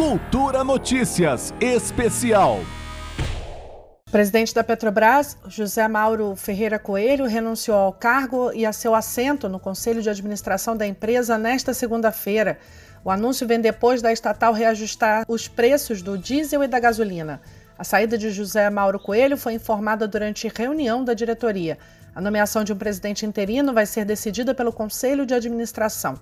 Cultura Notícias Especial. Presidente da Petrobras, José Mauro Ferreira Coelho, renunciou ao cargo e a seu assento no Conselho de Administração da empresa nesta segunda-feira. O anúncio vem depois da estatal reajustar os preços do diesel e da gasolina. A saída de José Mauro Coelho foi informada durante reunião da diretoria. A nomeação de um presidente interino vai ser decidida pelo Conselho de Administração.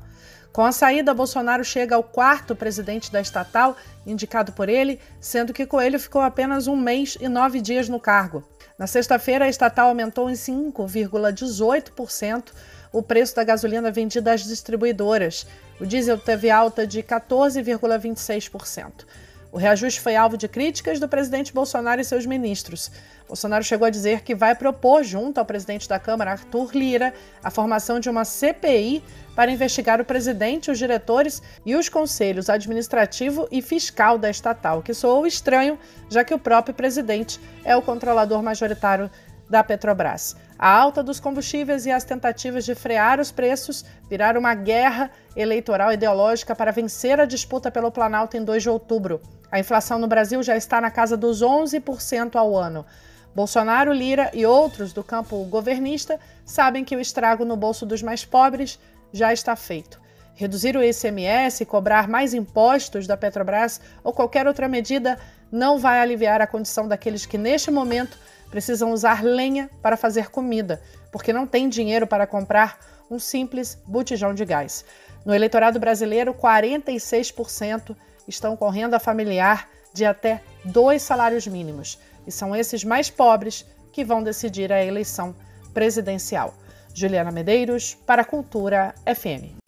Com a saída, Bolsonaro chega ao quarto presidente da estatal, indicado por ele, sendo que Coelho ficou apenas um mês e nove dias no cargo. Na sexta-feira, a estatal aumentou em 5,18% o preço da gasolina vendida às distribuidoras. O diesel teve alta de 14,26%. O reajuste foi alvo de críticas do presidente Bolsonaro e seus ministros. Bolsonaro chegou a dizer que vai propor, junto ao presidente da Câmara, Arthur Lira, a formação de uma CPI para investigar o presidente, os diretores e os conselhos administrativo e fiscal da estatal, que soou estranho, já que o próprio presidente é o controlador majoritário da Petrobras. A alta dos combustíveis e as tentativas de frear os preços viraram uma guerra eleitoral ideológica para vencer a disputa pelo Planalto em 2 de outubro. A inflação no Brasil já está na casa dos 11% ao ano. Bolsonaro, Lira e outros do campo governista sabem que o estrago no bolso dos mais pobres já está feito. Reduzir o ICMS, cobrar mais impostos da Petrobras ou qualquer outra medida não vai aliviar a condição daqueles que, neste momento, precisam usar lenha para fazer comida, porque não tem dinheiro para comprar um simples botijão de gás. No eleitorado brasileiro, 46% estão com renda familiar de até dois salários mínimos. E são esses mais pobres que vão decidir a eleição presidencial. Juliana Medeiros, para a Cultura FM.